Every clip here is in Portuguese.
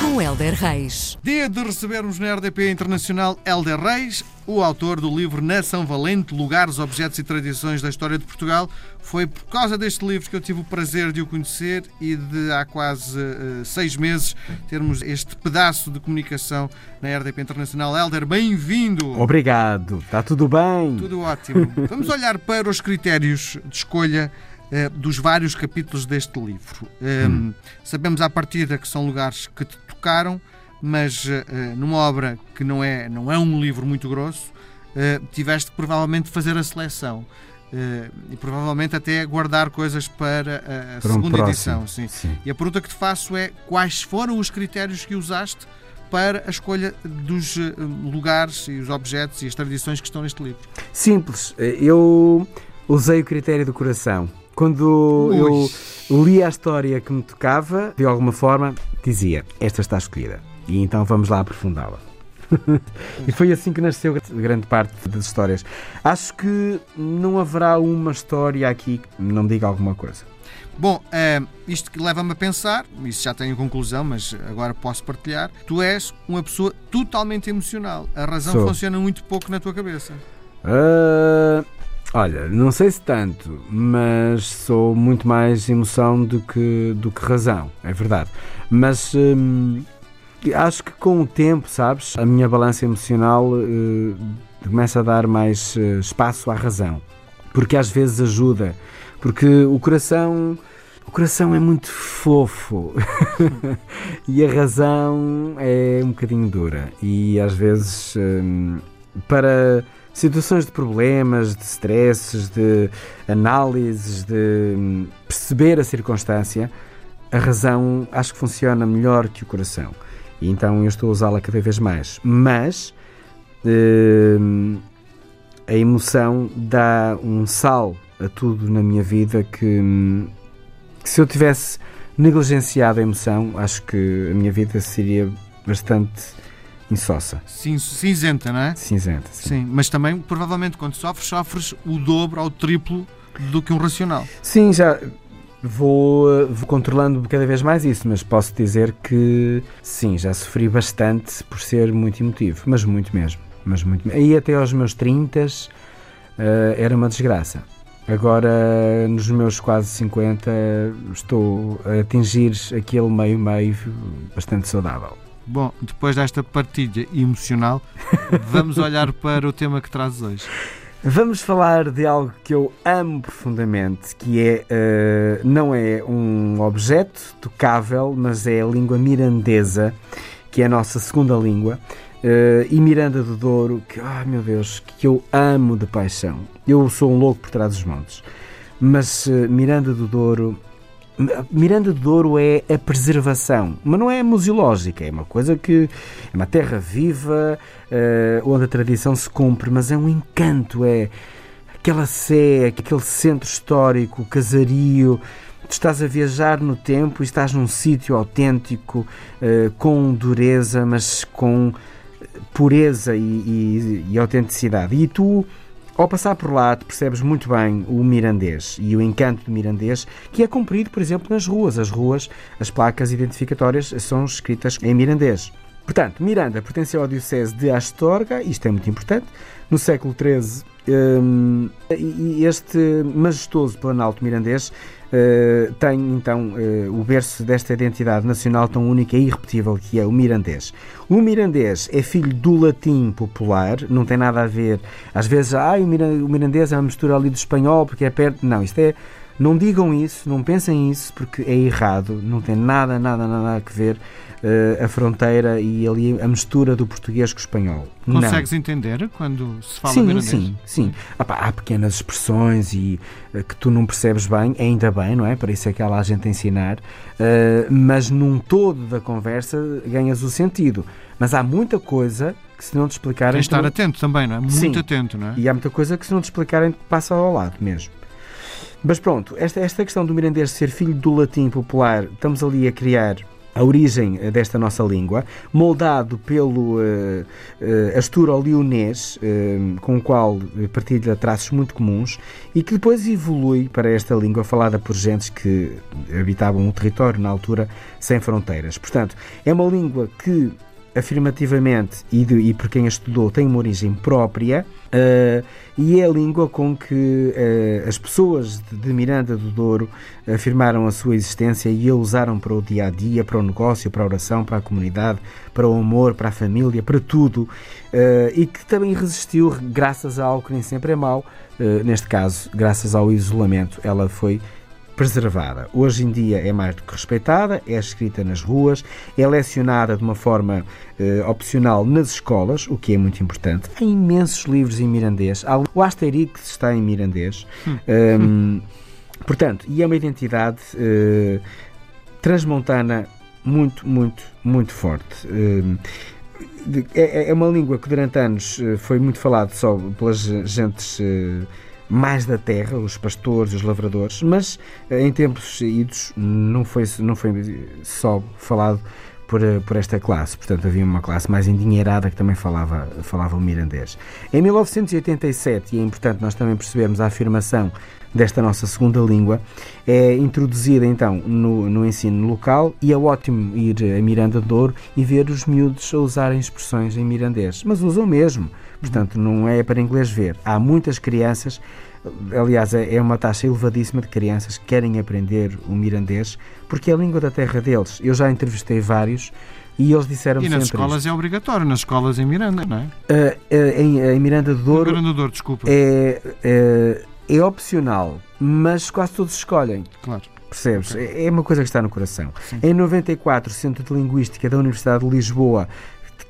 Com Helder Reis. Dia de recebermos na RDP Internacional Helder Reis, o autor do livro Nação Valente, Lugares, Objetos e Tradições da História de Portugal. Foi por causa deste livro que eu tive o prazer de o conhecer e de há quase uh, seis meses termos este pedaço de comunicação na RDP Internacional. Helder, bem-vindo! Obrigado, está tudo bem? Tudo ótimo. Vamos olhar para os critérios de escolha dos vários capítulos deste livro. Um, hum. Sabemos à partida que são lugares que te tocaram, mas uh, numa obra que não é, não é um livro muito grosso, tiveste que provavelmente fazer a seleção. E provavelmente até guardar coisas para a para segunda um edição. Sim. sim. E a pergunta que te faço é quais foram os critérios que usaste para a escolha dos lugares e os objetos e as tradições que estão neste livro? Simples. Eu usei o critério do coração. Quando Ui. eu li a história que me tocava, de alguma forma, dizia: Esta está escolhida e então vamos lá aprofundá-la. e foi assim que nasceu grande parte das histórias. Acho que não haverá uma história aqui que não diga alguma coisa. Bom, uh, isto que leva-me a pensar, isso já tenho conclusão, mas agora posso partilhar. Tu és uma pessoa totalmente emocional. A razão Sou. funciona muito pouco na tua cabeça. Uh, olha, não sei se tanto, mas sou muito mais emoção do que, do que razão, é verdade. Mas. Hum, acho que com o tempo, sabes, a minha balança emocional uh, começa a dar mais uh, espaço à razão. Porque às vezes ajuda. Porque o coração. O coração é muito fofo e a razão é um bocadinho dura. E às vezes, um, para situações de problemas, de stresses, de análises, de hum, perceber a circunstância, a razão acho que funciona melhor que o coração. E então eu estou a usá-la cada vez mais. Mas uh, a emoção dá um sal a tudo na minha vida que, que, se eu tivesse negligenciado a emoção, acho que a minha vida seria bastante insossa. Sim, cinzenta, não é? Cinzenta, sim. sim. Mas também, provavelmente, quando sofres, sofres o dobro ou o triplo do que um racional. Sim, já Vou, vou, controlando cada vez mais isso, mas posso dizer que sim, já sofri bastante por ser muito emotivo, mas muito mesmo. Mas muito, aí até aos meus 30 uh, eh, era uma desgraça. Agora, nos meus quase 50, estou a atingir aquele meio-meio bastante saudável. Bom, depois desta partilha emocional, vamos olhar para o tema que trazes hoje. Vamos falar de algo que eu amo profundamente, que é uh, não é um objeto tocável, mas é a língua mirandesa, que é a nossa segunda língua, uh, e Miranda do Douro, que, ai oh, meu Deus, que eu amo de paixão. Eu sou um louco por trás dos montes, mas uh, Miranda do Douro Miranda do Douro é a preservação, mas não é museológica, é uma coisa que é uma terra viva, uh, onde a tradição se cumpre, mas é um encanto, é aquela sé, aquele centro histórico, o casario. Estás a viajar no tempo e estás num sítio autêntico, uh, com dureza, mas com pureza e, e, e autenticidade. E tu ao passar por lá, percebes muito bem o mirandês e o encanto do mirandês, que é cumprido, por exemplo, nas ruas. As ruas, as placas identificatórias são escritas em mirandês. Portanto, Miranda pertenceu ao Diocese de Astorga, isto é muito importante, no século XIII. Um, e este majestoso planalto mirandês uh, tem então uh, o berço desta identidade nacional tão única e irrepetível que é o mirandês. O mirandês é filho do latim popular, não tem nada a ver. Às vezes, ah, o mirandês é uma mistura ali do espanhol porque é perto. Não, isto é. Não digam isso, não pensem isso porque é errado, não tem nada, nada, nada a ver uh, a fronteira e ali a mistura do português com o espanhol. Consegues não. entender quando se fala sim, mirandês? Sim, sim. há pequenas expressões e uh, que tu não percebes bem, ainda bem, não é? Para isso é que há lá a gente a ensinar, uh, mas num todo da conversa ganhas o sentido. Mas há muita coisa que se não te explicarem... De estar atento também, não é? Muito sim. atento, não é? E há muita coisa que se não te explicarem passa ao lado mesmo. Mas pronto, esta, esta questão do mirandês ser filho do latim popular, estamos ali a criar a origem eh, desta nossa língua, moldado pelo uh, uh, asturo-leonês, uh, com o qual partilha traços muito comuns, e que depois evolui para esta língua falada por gentes que habitavam um território na altura sem fronteiras. Portanto, é uma língua que afirmativamente e, de, e por quem a estudou tem uma origem própria uh, e é a língua com que uh, as pessoas de, de, Miranda do Douro afirmaram a sua existência e a usaram para o dia a dia, para o negócio, para a oração, para a comunidade, para o amor, para a família, para tudo uh, e que também resistiu graças a algo que nem sempre é mau, neste caso, graças ao isolamento. Ela foi preservada. Hoje em dia é mais do que respeitada, é escrita nas ruas, é lecionada de uma forma eh, opcional nas escolas, o que é muito importante. Há imensos livros em mirandês. Há o Asterix está em mirandês. Hum. Um, portanto, e é uma identidade eh, transmontana muito, muito, muito forte. Um, é, é, uma língua que durante anos eh, foi muito falado só pelas gentes mais da terra, os pastores, os lavradores, mas eh, em tempos idos não foi, não foi só falado por, eh, por esta classe. Portanto, havia uma classe mais endinheirada que também falava, falava o mirandês. Em 1987, e é importante nós também percebermos a afirmação desta nossa segunda língua, é introduzida então no, no ensino local e é ótimo ir a Miranda de Douro e ver os miúdos a usarem expressões em mirandês, mas usam mesmo. Portanto, não é para inglês ver. Há muitas crianças, aliás, é, é uma taxa elevadíssima de crianças que querem aprender o mirandês porque é a língua da terra deles. Eu já entrevistei vários e eles disseram E nas escolas isto. é obrigatório, nas escolas em Miranda, não é? Uh, uh, em, em, Miranda do Douro. Miranda do Douro, desculpa. É, é, é, opcional, mas quase todos escolhem. Claro. Percebes? Okay. É, é uma coisa que está no coração. Sim. Em 94, o Centro de Linguística da Universidade de Lisboa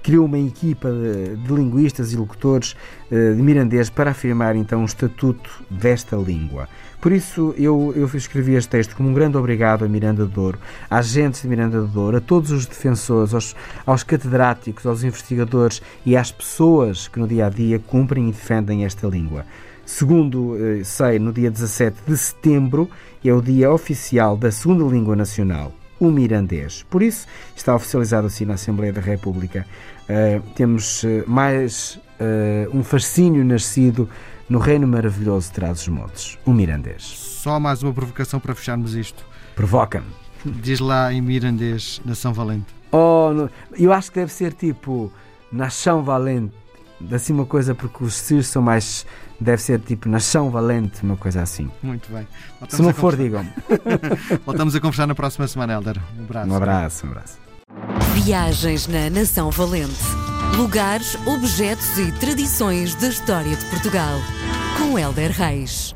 criou uma equipa de, linguistas e locutores uh, de mirandês para afirmar então o estatuto desta língua. Por isso eu, eu escrevi este texto como um grande obrigado a Miranda de Douro, às agentes de Miranda de Douro, a todos os defensores, aos, aos catedráticos, aos investigadores e às pessoas que no dia a dia cumprem e defendem esta língua. Segundo eh, sei, no dia 17 de setembro é o dia oficial da segunda língua nacional, o mirandês. Por isso, está oficializado assim na Assembleia da República. Uh, temos uh, mais uh, um fascínio nascido no reino maravilhoso de Trás-os-Montes, o mirandês. Só mais uma provocação para fecharmos isto. Provoca-me. Diz lá em mirandês, na São Valente. Oh, eu acho que deve ser tipo na São Valente. Assim uma coisa, porque os circos são mais deve ser tipo Nação Valente, uma coisa assim. Muito bem. Voltamos Se não for, digam-me. Voltamos a conversar na próxima semana, Helder. Um abraço. Um abraço, um abraço. Viagens na Nação Valente. Lugares, objetos e tradições da história de Portugal. Com Helder Reis.